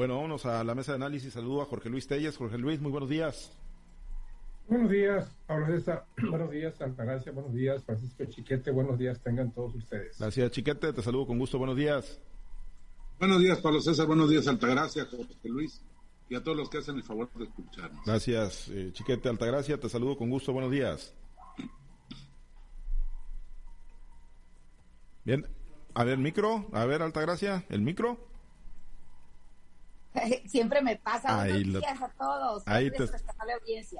Bueno, vámonos a la mesa de análisis. Saludo a Jorge Luis Telles. Jorge Luis, muy buenos días. Buenos días, Pablo César. Buenos días, Altagracia. Buenos días, Francisco Chiquete. Buenos días, tengan todos ustedes. Gracias, Chiquete. Te saludo con gusto. Buenos días. Buenos días, Pablo César. Buenos días, Altagracia, Jorge Luis. Y a todos los que hacen el favor de escucharnos. Gracias, eh, Chiquete Altagracia. Te saludo con gusto. Buenos días. Bien. A ver, micro. A ver, Altagracia. El micro. Siempre me pasa. Ahí Buenos días a todos. Ahí te,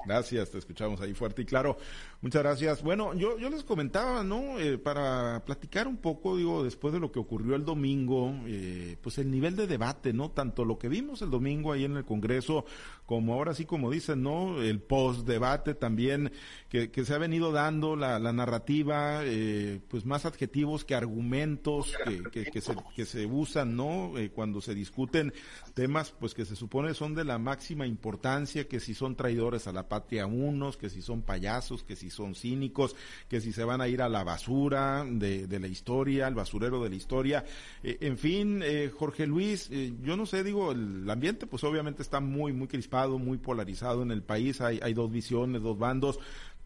gracias, te escuchamos ahí fuerte y claro. Muchas gracias. Bueno, yo, yo les comentaba, ¿no? Eh, para platicar un poco, digo, después de lo que ocurrió el domingo, eh, pues el nivel de debate, ¿no? Tanto lo que vimos el domingo ahí en el Congreso, como ahora sí, como dicen, ¿no? El post-debate también, que, que, se ha venido dando la, la narrativa, eh, pues más adjetivos que argumentos que, que, se, que se usan, ¿no? Eh, cuando se discuten temas, pues que se supone son de la máxima importancia, que si son traidores a la patria unos, que si son payasos, que si son cínicos, que si se van a ir a la basura de, de la historia, al basurero de la historia. Eh, en fin, eh, Jorge Luis, eh, yo no sé, digo, el ambiente pues obviamente está muy, muy crispado, muy polarizado en el país, hay, hay dos visiones, dos bandos,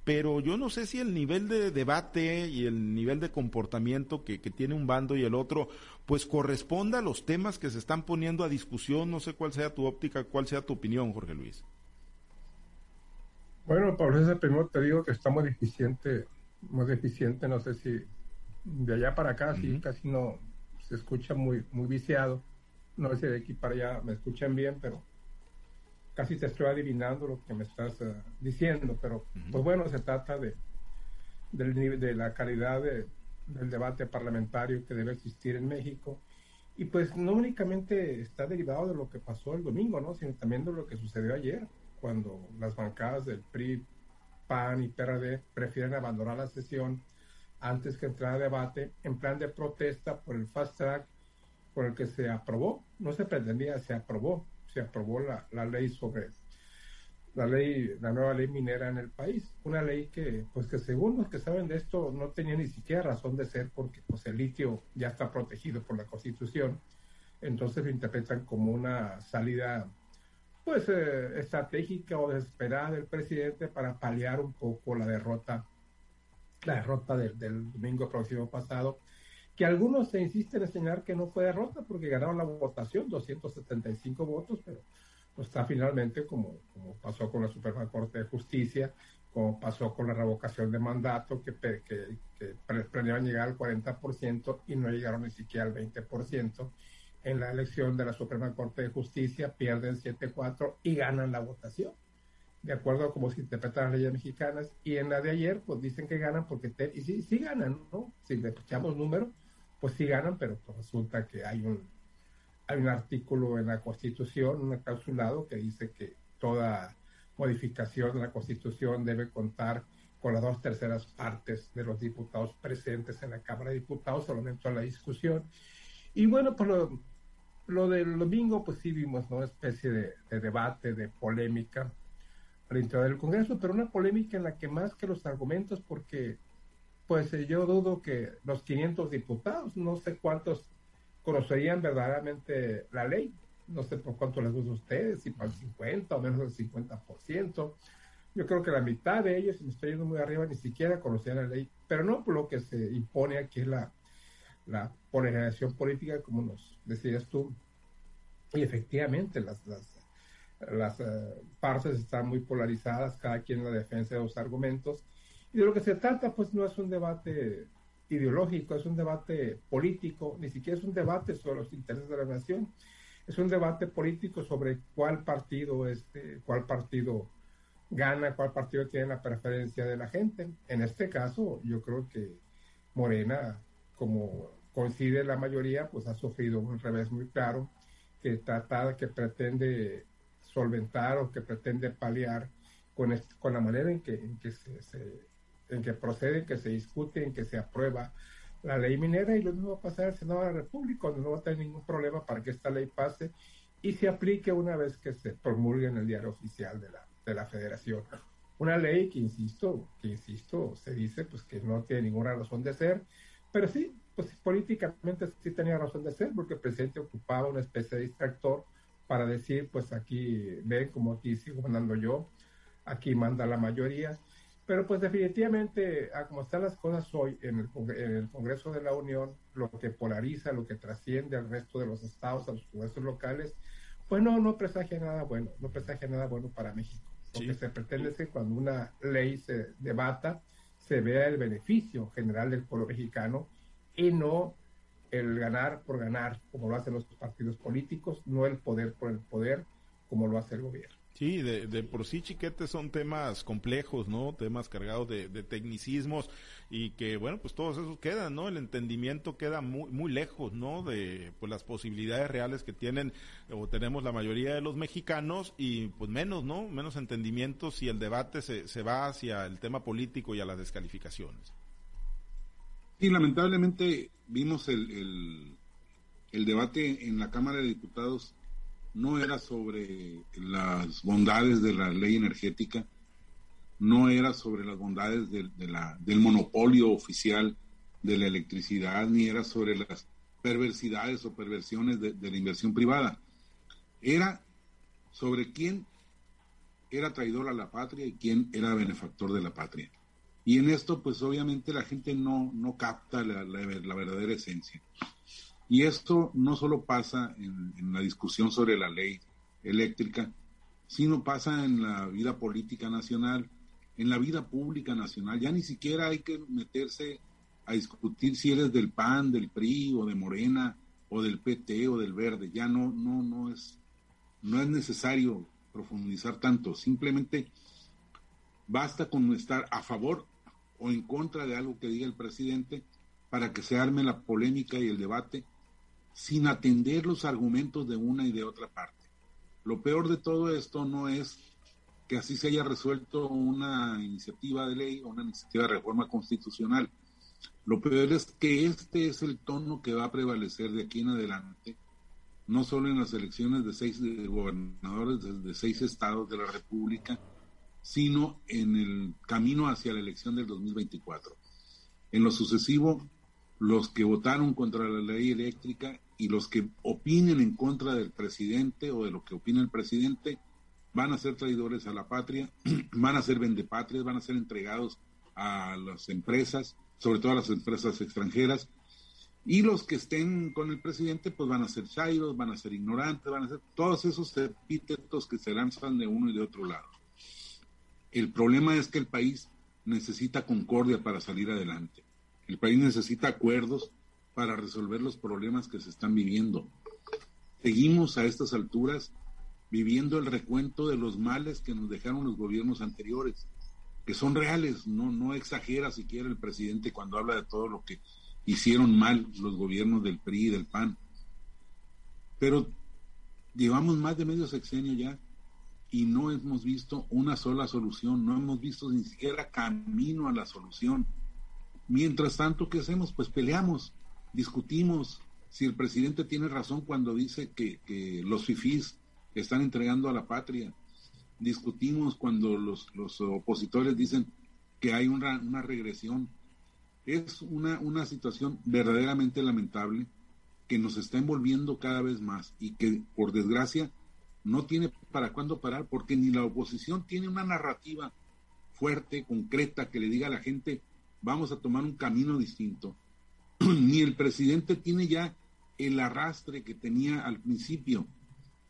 pero yo no sé si el nivel de debate y el nivel de comportamiento que, que, tiene un bando y el otro, pues corresponda a los temas que se están poniendo a discusión. No sé cuál sea tu óptica, cuál sea tu opinión, Jorge Luis. Bueno, Pablo ese primero te digo que está muy deficiente, muy deficiente, no sé si de allá para acá, sí, casi no se escucha muy, muy viciado. No sé si de aquí para allá me escuchan bien, pero casi te estoy adivinando lo que me estás uh, diciendo, pero pues bueno, se trata de, del, de la calidad de, del debate parlamentario que debe existir en México. Y pues no únicamente está derivado de lo que pasó el domingo, ¿no? sino también de lo que sucedió ayer cuando las bancadas del PRI, PAN y PRD prefieren abandonar la sesión antes que entrar a debate en plan de protesta por el fast track por el que se aprobó, no se pretendía, se aprobó, se aprobó la, la ley sobre la ley, la nueva ley minera en el país, una ley que, pues que según los que saben de esto, no tenía ni siquiera razón de ser porque pues el litio ya está protegido por la constitución, entonces lo interpretan como una salida pues eh, estratégica o desesperada del presidente para paliar un poco la derrota, la derrota del, domingo próximo pasado, que algunos se insisten en señalar que no fue derrota porque ganaron la votación, 275 votos, pero pues está finalmente como, como pasó con la Suprema Corte de Justicia, como pasó con la revocación de mandato, que, que, que planeaban llegar al 40% y no llegaron ni siquiera al 20% en la elección de la Suprema Corte de Justicia, pierden 7-4 y ganan la votación, de acuerdo a cómo se interpretan las leyes mexicanas. Y en la de ayer, pues dicen que ganan porque, y sí, sí ganan, ¿no? Si le echamos números, pues sí ganan, pero pues resulta que hay un, hay un artículo en la Constitución, un clausulado, que dice que toda modificación de la Constitución debe contar con las dos terceras partes de los diputados presentes en la Cámara de Diputados, solamente a la discusión. Y bueno, pues lo, lo del domingo, pues sí vimos una especie de, debate, de polémica al interior del Congreso, pero una polémica en la que más que los argumentos, porque pues eh, yo dudo que los 500 diputados, no sé cuántos conocerían verdaderamente la ley, no sé por cuánto les gusta a ustedes, si para el 50 o menos del 50%. Yo creo que la mitad de ellos, si me estoy yendo muy arriba, ni siquiera conocían la ley, pero no por lo que se impone aquí la la polarización política, como nos decías tú, y efectivamente las, las, las eh, partes están muy polarizadas, cada quien en la defensa de los argumentos, y de lo que se trata, pues no es un debate ideológico, es un debate político, ni siquiera es un debate sobre los intereses de la nación, es un debate político sobre cuál partido, este, cuál partido gana, cuál partido tiene la preferencia de la gente. En este caso, yo creo que Morena como coincide la mayoría, pues ha sufrido un revés muy claro que trata, que pretende solventar o que pretende paliar con, con la manera en que se, en que procede, en que se discute, en que se aprueba la ley minera y lo mismo va a pasar al Senado de la República, donde no va a tener ningún problema para que esta ley pase y se aplique una vez que se promulgue en el diario oficial de la, de la Federación. Una ley que, insisto, que insisto, se dice pues que no tiene ninguna razón de ser, pero sí, pues políticamente sí tenía razón de ser, porque el presidente ocupaba una especie de distractor para decir, pues aquí ven como aquí sigo mandando yo, aquí manda la mayoría. Pero pues definitivamente, a como están las cosas hoy en el, en el, Congreso de la Unión, lo que polariza, lo que trasciende al resto de los estados, a los congresos locales, pues no, no presagia nada bueno, no presagia nada bueno para México. Lo que se pretende es que cuando una ley se debata, se vea el beneficio general del pueblo mexicano y no el ganar por ganar, como lo hacen los partidos políticos, no el poder por el poder, como lo hace el gobierno. Sí, de, por sí, chiquete, son temas complejos, ¿no? Temas cargados de, tecnicismos y que, bueno, pues todos esos quedan, ¿no? El entendimiento queda muy, muy lejos, ¿no? De pues, las posibilidades reales que tienen o tenemos la mayoría de los mexicanos y pues menos, ¿no? Menos entendimiento si el debate se, se va hacia el tema político y a las descalificaciones. Sí, lamentablemente vimos el, el, el debate en la Cámara de Diputados no era sobre las bondades de la ley energética, no era sobre las bondades de, la, del monopolio oficial de la electricidad, ni era sobre las perversidades o perversiones de, la inversión privada. Era sobre quién era traidor a la patria y quién era benefactor de la patria. Y en esto, pues obviamente la gente no, no capta la, verdadera esencia. Y esto no solo pasa en, en, la discusión sobre la ley eléctrica, sino pasa en la vida política nacional, en la vida pública nacional. Ya ni siquiera hay que meterse a discutir si eres del PAN, del PRI o de Morena o del PT o del Verde. Ya no, no, no es, no es necesario profundizar tanto. Simplemente basta con estar a favor o en contra de algo que diga el presidente para que se arme la polémica y el debate sin atender los argumentos de una y de otra parte. Lo peor de todo esto no es que así se haya resuelto una iniciativa de ley o una iniciativa de reforma constitucional. Lo peor es que este es el tono que va a prevalecer de aquí en adelante, no solo en las elecciones de seis gobernadores de seis estados de la República, sino en el camino hacia la elección del 2024. En lo sucesivo, los que votaron contra la ley eléctrica y los que opinen en contra del presidente o de lo que opina el presidente van a ser traidores a la patria, van a ser vendepatrias, van a ser entregados a las empresas, sobre todo a las empresas extranjeras, y los que estén con el presidente pues van a ser chairos, van a ser ignorantes, van a ser todos esos epítetos que se lanzan de uno y de otro lado. El problema es que el país necesita concordia para salir adelante. El país necesita acuerdos para resolver los problemas que se están viviendo. Seguimos a estas alturas viviendo el recuento de los males que nos dejaron los gobiernos anteriores, que son reales, no, no exagera siquiera el presidente cuando habla de todo lo que hicieron mal los gobiernos del PRI y del PAN. Pero llevamos más de medio sexenio ya y no hemos visto una sola solución, no hemos visto ni siquiera camino a la solución. Mientras tanto, ¿qué hacemos? Pues peleamos, discutimos. Si el presidente tiene razón cuando dice que, los FIFIs están entregando a la patria, discutimos cuando los, los opositores dicen que hay una, una regresión. Es una, una situación verdaderamente lamentable que nos está envolviendo cada vez más y que, por desgracia, no tiene para cuándo parar, porque ni la oposición tiene una narrativa fuerte, concreta, que le diga a la gente, vamos a tomar un camino distinto, ni el presidente tiene ya el arrastre que tenía al principio.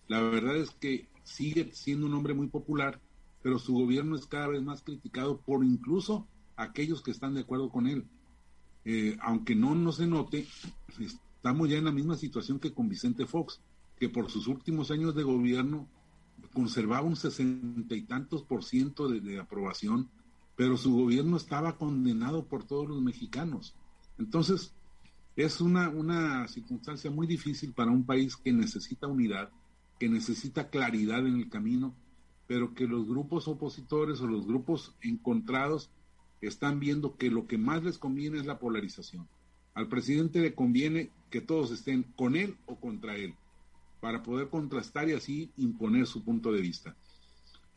La verdad es que sigue siendo un hombre muy popular, pero su gobierno es cada vez más criticado por incluso aquellos que están de acuerdo con él. Eh, aunque no, no se note, estamos ya en la misma situación que con Vicente Fox que por sus últimos años de gobierno conservaba un sesenta y tantos por ciento de, aprobación, pero su gobierno estaba condenado por todos los mexicanos. Entonces, es una, una circunstancia muy difícil para un país que necesita unidad, que necesita claridad en el camino, pero que los grupos opositores o los grupos encontrados están viendo que lo que más les conviene es la polarización. Al presidente le conviene que todos estén con él o contra él para poder contrastar y así imponer su punto de vista.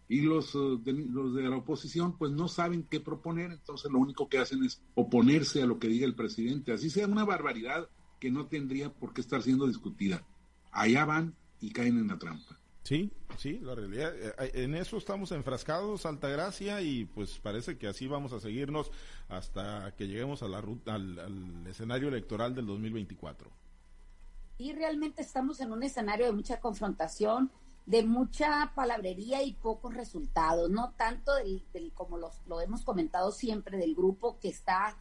Y los, eh, de, los de la oposición pues no saben qué proponer, entonces lo único que hacen es oponerse a lo que diga el presidente, así sea una barbaridad que no tendría por qué estar siendo discutida. Allá van y caen en la trampa. Sí, sí, la realidad, eh, en eso estamos enfrascados, Altagracia, y pues parece que así vamos a seguirnos hasta que lleguemos a la ruta, al, al escenario electoral del 2024. Y realmente estamos en un escenario de mucha confrontación, de mucha palabrería y pocos resultados, no tanto del, como los, lo hemos comentado siempre, del grupo que está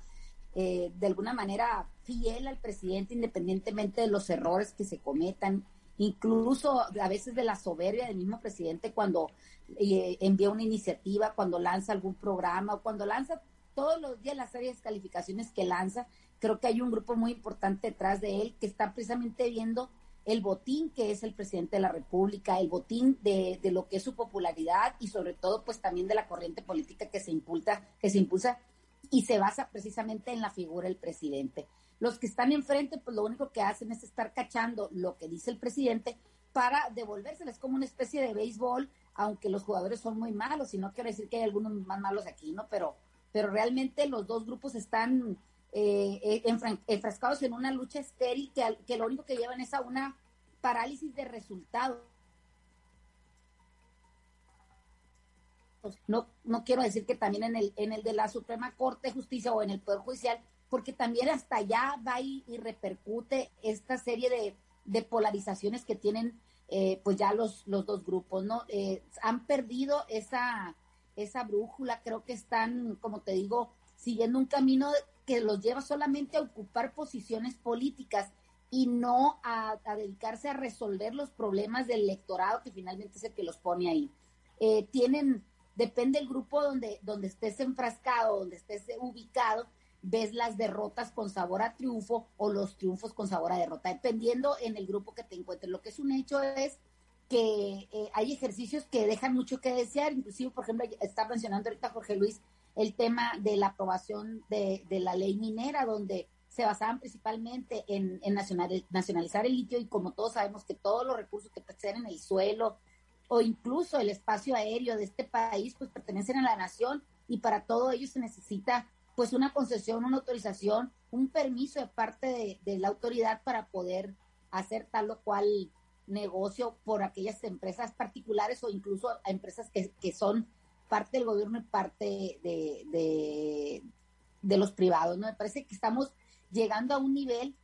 eh, de alguna manera fiel al presidente independientemente de los errores que se cometan, incluso a veces de la soberbia del mismo presidente cuando eh, envía una iniciativa, cuando lanza algún programa o cuando lanza todos los días las series de calificaciones que lanza, creo que hay un grupo muy importante detrás de él que está precisamente viendo el botín que es el presidente de la República, el botín de, de, lo que es su popularidad y sobre todo pues también de la corriente política que se impulsa, que se impulsa y se basa precisamente en la figura del presidente. Los que están enfrente pues lo único que hacen es estar cachando lo que dice el presidente para devolvérseles como una especie de béisbol, aunque los jugadores son muy malos y no quiero decir que hay algunos más malos aquí, ¿no? Pero, pero realmente los dos grupos están eh, eh enfrascados en una lucha estéril que, que lo único que llevan es a una parálisis de resultados. No, no quiero decir que también en el, en el de la Suprema Corte de Justicia o en el Poder Judicial, porque también hasta allá va y, repercute esta serie de, de polarizaciones que tienen eh, pues ya los, los dos grupos, ¿no? Eh, han perdido esa, esa brújula, creo que están, como te digo, siguiendo un camino que los lleva solamente a ocupar posiciones políticas y no a, dedicarse a resolver los problemas del electorado que finalmente es el que los pone ahí. Eh, tienen, depende del grupo donde, donde estés enfrascado, donde estés ubicado, ves las derrotas con sabor a triunfo o los triunfos con sabor a derrota, dependiendo en el grupo que te encuentres. Lo que es un hecho es que eh, hay ejercicios que dejan mucho que desear, inclusive, por ejemplo, está mencionando ahorita Jorge Luis el tema de la aprobación de, la ley minera, donde se basaban principalmente en, nacionalizar el litio y como todos sabemos que todos los recursos que pertenecen en el suelo o incluso el espacio aéreo de este país pues pertenecen a la nación y para todo ello se necesita pues una concesión, una autorización, un permiso de parte de, la autoridad para poder hacer tal o cual negocio por aquellas empresas particulares o incluso a empresas que, que son parte del gobierno y parte de, de, los privados. ¿no? Me parece que estamos llegando a un nivel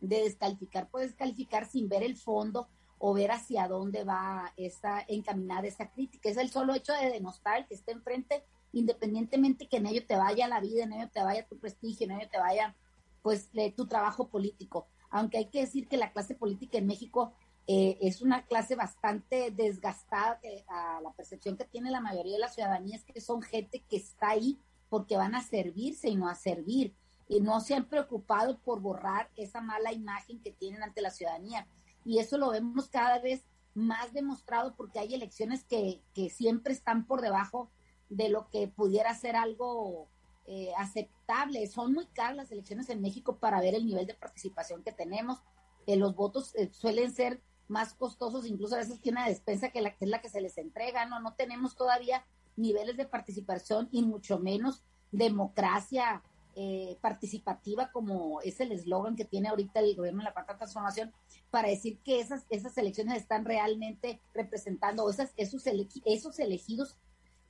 de descalificar, puedes descalificar sin ver el fondo o ver hacia dónde va esa encaminada esa crítica. Es el solo hecho de denostar el que esté enfrente, independientemente que en ello te vaya la vida, en ello te vaya tu prestigio, en ello te vaya pues tu trabajo político. Aunque hay que decir que la clase política en México eh, es una clase bastante desgastada a la percepción que tiene la mayoría de la ciudadanía es que son gente que está ahí porque van a servirse y no a servir y no se han preocupado por borrar esa mala imagen que tienen ante la ciudadanía y eso lo vemos cada vez más demostrado porque hay elecciones que, que siempre están por debajo de lo que pudiera ser algo eh, aceptable. Son muy caras las elecciones en México para ver el nivel de participación que tenemos. Eh, los votos suelen ser más costosos, incluso a veces que una despensa que, la, que es la que se les entrega, ¿no? No tenemos todavía niveles de participación y mucho menos democracia eh, participativa como es el eslogan que tiene ahorita el gobierno de la cuarta transformación para decir que esas, esas elecciones están realmente representando, esas, esos, esos elegidos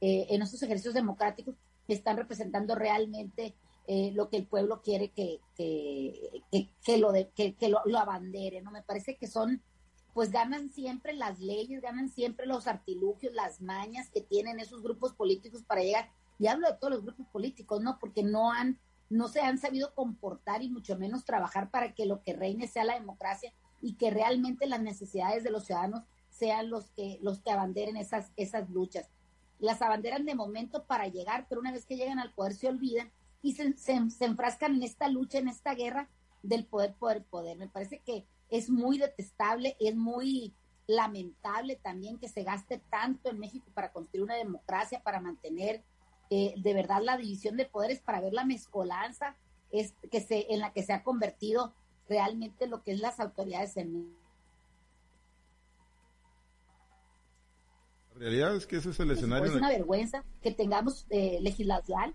eh, en esos ejercicios democráticos están representando realmente eh, lo que el pueblo quiere que, que, que, lo, de, que, lo, lo abandere, ¿no? Me parece que son pues ganan siempre las leyes, ganan siempre los artilugios, las mañas que tienen esos grupos políticos para llegar. Y hablo de todos los grupos políticos, ¿no? Porque no han, no se han sabido comportar y mucho menos trabajar para que lo que reine sea la democracia y que realmente las necesidades de los ciudadanos sean los que, los que abanderen esas, esas luchas. Las abanderan de momento para llegar, pero una vez que llegan al poder se olvidan y se, se, enfrascan en esta lucha, en esta guerra del poder, poder, poder. Me parece que es muy detestable, es muy lamentable también que se gaste tanto en México para construir una democracia, para mantener eh, de verdad la división de poderes, para ver la mezcolanza es, que se, en la que se ha convertido realmente lo que es las autoridades en México. La realidad es que ese es el escenario. Es una vergüenza que tengamos eh, legislación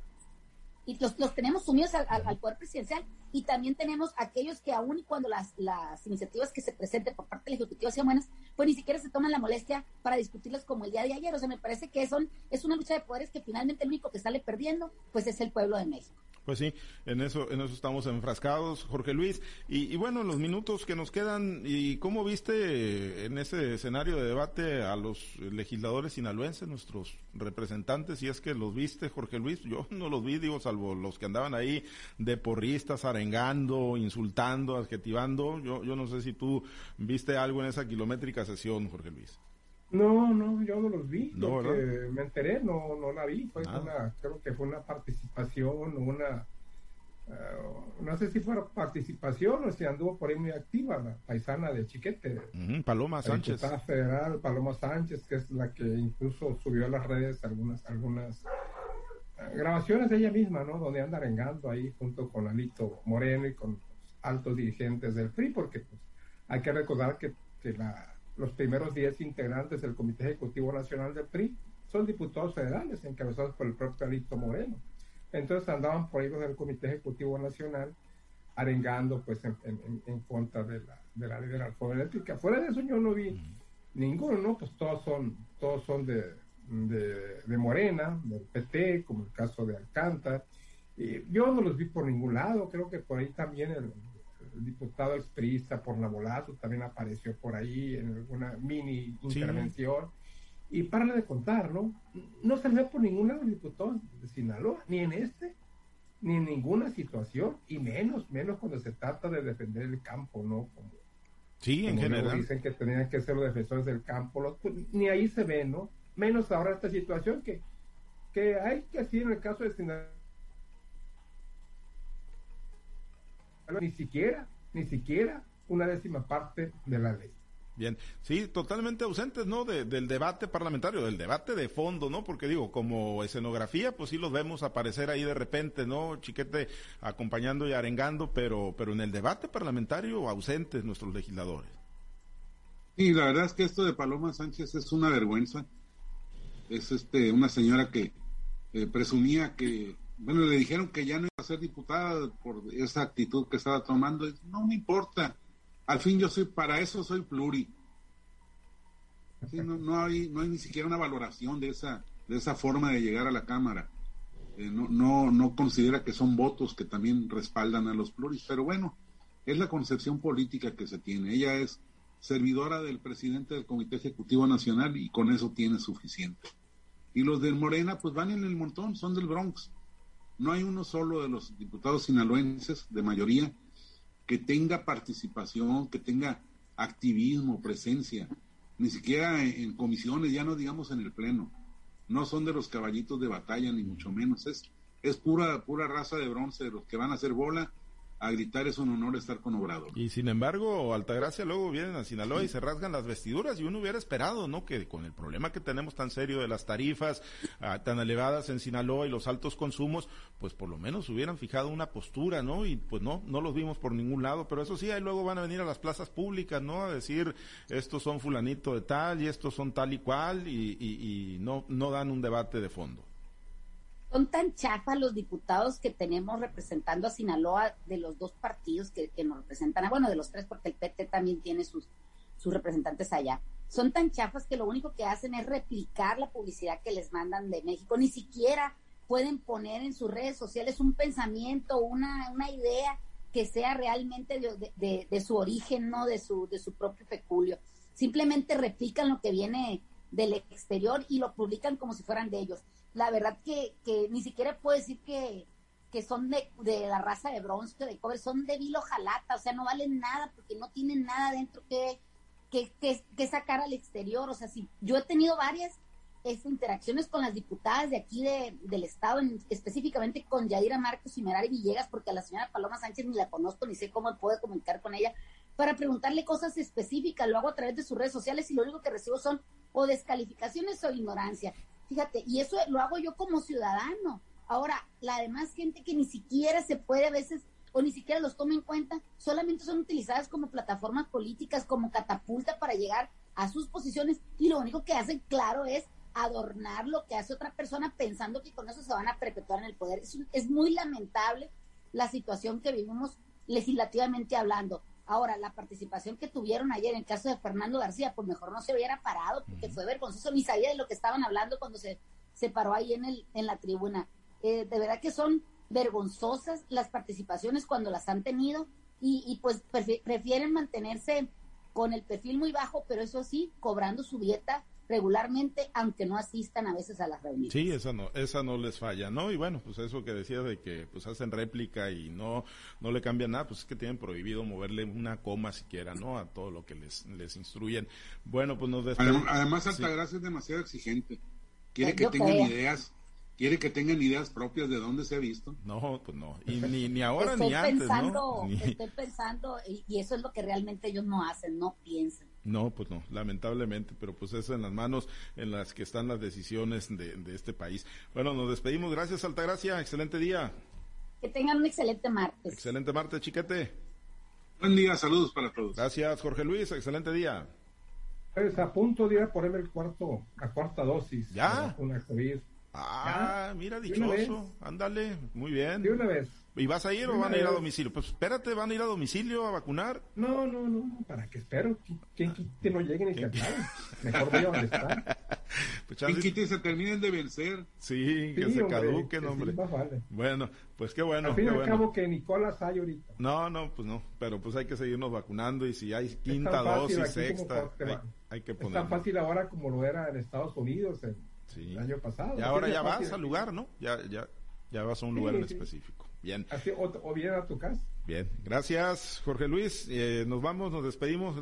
y los, los tenemos sumidos al, poder presidencial y también tenemos aquellos que aún y cuando las, las iniciativas que se presenten por parte del Ejecutivo sean buenas, pues ni siquiera se toman la molestia para discutirlas como el día de ayer. O sea, me parece que son, es una lucha de poderes que finalmente el único que sale perdiendo, pues es el pueblo de México. Pues sí, en eso, en eso estamos enfrascados, Jorge Luis. Y, bueno, los minutos que nos quedan, ¿y cómo viste en ese escenario de debate a los legisladores sinaloenses, nuestros representantes? Si es que los viste, Jorge Luis, yo no los vi, digo, salvo los que andaban ahí de porristas, arengando, insultando, adjetivando. Yo, yo no sé si tú viste algo en esa kilométrica sesión, Jorge Luis. No, no, yo no los vi. No, me enteré, no, no la vi. Fue ah. una, creo que fue una participación, una, uh, no sé si fue participación o si anduvo por ahí muy activa la paisana de Chiquete. Paloma Sánchez. La federal Paloma Sánchez, que es la que incluso subió a las redes algunas, algunas uh, grabaciones de ella misma, ¿no? Donde anda arengando ahí junto con Alito Moreno y con los altos dirigentes del PRI, porque pues hay que recordar que, que la los primeros 10 integrantes del Comité Ejecutivo Nacional del PRI son diputados federales encabezados por el propio Alito Moreno. Entonces andaban por ahí los del Comité Ejecutivo Nacional arengando pues en, contra de la, de la ley de la eléctrica. Fuera de eso yo no vi ninguno, ¿no? Pues todos son, todos son de, de, Morena, del PT, como el caso de Alcántara. Y yo no los vi por ningún lado, creo que por ahí también el diputado exprista por la Bolazo también apareció por ahí en alguna mini intervención. Y para de contar, ¿no? No se ve por ningún lado el diputado de Sinaloa, ni en este, ni en ninguna situación, y menos, menos cuando se trata de defender el campo, ¿no? Como, sí, en general. Dicen que tenían que ser los defensores del campo, pues, ni ahí se ve, ¿no? Menos ahora esta situación que, que hay que así en el caso de Sinaloa ni siquiera, ni siquiera una décima parte de la ley. Bien, sí, totalmente ausentes, ¿no? del debate parlamentario, del debate de fondo, ¿no? Porque digo, como escenografía, pues sí los vemos aparecer ahí de repente, ¿no? Chiquete acompañando y arengando, pero, pero en el debate parlamentario ausentes nuestros legisladores. Sí, la verdad es que esto de Paloma Sánchez es una vergüenza. Es este una señora que eh, presumía que bueno, le dijeron que ya no ser diputada por esa actitud que estaba tomando. No me importa. Al fin yo soy, para eso soy pluri. no, hay, no hay ni siquiera una valoración de esa, de esa forma de llegar a la Cámara. Eh, no, no, no considera que son votos que también respaldan a los pluris, pero bueno, es la concepción política que se tiene. Ella es servidora del presidente del Comité Ejecutivo Nacional y con eso tiene suficiente. Y los del Morena, pues van en el montón, son del Bronx no hay uno solo de los diputados sinaloenses de mayoría que tenga participación, que tenga activismo, presencia, ni siquiera en, comisiones, ya no digamos en el pleno. No son de los caballitos de batalla, ni mucho menos. Es, es pura, pura raza de bronce, de los que van a hacer bola a gritar es un honor estar con Obrador. Y sin embargo, Altagracia luego vienen a Sinaloa y se rasgan las vestiduras y uno hubiera esperado, ¿no? Que con el problema que tenemos tan serio de las tarifas ah, tan elevadas en Sinaloa y los altos consumos, pues por lo menos hubieran fijado una postura, ¿no? Y pues no, no los vimos por ningún lado, pero eso sí, ahí luego van a venir a las plazas públicas, ¿no? A decir, estos son fulanito de tal y estos son tal y cual y, y no, no dan un debate de fondo. Son tan chafas los diputados que tenemos representando a Sinaloa de los dos partidos que, nos representan, ah, bueno, de los tres, porque el PT también tiene sus, representantes allá. Son tan chafas que lo único que hacen es replicar la publicidad que les mandan de México. Ni siquiera pueden poner en sus redes sociales un pensamiento, una, una idea que sea realmente de, de, su origen, no de su, de su propio peculio. Simplemente replican lo que viene del exterior y lo publican como si fueran de ellos la verdad que, que ni siquiera puedo decir que, que son de, de, la raza de bronce, de cobre, son de vilo jalata, o sea, no valen nada porque no tienen nada dentro que, que, que, sacar al exterior. O sea, si yo he tenido varias este, interacciones con las diputadas de aquí de, del Estado, específicamente con Yadira Marcos y Merari Villegas, porque a la señora Paloma Sánchez ni la conozco, ni sé cómo puedo comunicar con ella, para preguntarle cosas específicas, lo hago a través de sus redes sociales y lo único que recibo son o descalificaciones o ignorancia. Fíjate, y eso lo hago yo como ciudadano. Ahora, la demás gente que ni siquiera se puede a veces o ni siquiera los toma en cuenta, solamente son utilizadas como plataformas políticas, como catapulta para llegar a sus posiciones y lo único que hacen, claro, es adornar lo que hace otra persona pensando que con eso se van a perpetuar en el poder. Es, es muy lamentable la situación que vivimos legislativamente hablando. Ahora, la participación que tuvieron ayer en el caso de Fernando García, pues mejor no se hubiera parado, porque fue vergonzoso, ni sabía de lo que estaban hablando cuando se, se paró ahí en, el, en la tribuna. Eh, de verdad que son vergonzosas las participaciones cuando las han tenido y, y pues prefieren mantenerse con el perfil muy bajo, pero eso sí, cobrando su dieta regularmente, aunque no asistan a veces a las reuniones. Sí, esa no, esa no les falla, ¿no? Y bueno, pues eso que decía de que pues hacen réplica y no, no le cambian nada, pues es que tienen prohibido moverle una coma siquiera, ¿no? A todo lo que les, les instruyen. Bueno, pues nos despedimos. Además, Altagracia es demasiado exigente. Quiere que tengan ideas quiere que tengan ideas propias de dónde se ha visto. No, pues no. Y ni, ni ahora ni antes, ¿no? Estoy pensando, y eso es lo que realmente ellos no hacen, no piensan. No, pues no, lamentablemente, pero pues es en las manos en las que están las decisiones de, este país. Bueno, nos despedimos. Gracias, Altagracia. Excelente día. Que tengan un excelente martes. Excelente martes, chiquete. Buen día, saludos para todos. Gracias, Jorge Luis. Excelente día. Pues a punto de ir a ponerme el cuarto, la cuarta dosis. ¿Ya? Una Ah, mira, dichoso. Ándale, muy bien. De una vez. ¿Y vas a ir o van a ir a domicilio? Pues espérate, ¿van a ir a domicilio a vacunar? No, no, no, ¿para qué espero? ¿Quién que no lleguen y que Mejor voy a donde están. Pues ¿Quién quite se terminen de vencer? Sí, que se caduquen, hombre. Bueno, pues qué bueno. Al fin y al cabo que Nicolás hay ahorita. No, no, pues no, pero pues hay que seguirnos vacunando y si hay quinta dosis, sexta, hay, que poner. Es tan fácil ahora como lo era en Estados Unidos el año pasado. Y ahora ya vas al lugar, ¿no? Ya, ya, ya vas a un lugar en específico. Bien. o, bien a tu casa. Bien, gracias Jorge Luis. Eh, nos vamos, nos despedimos.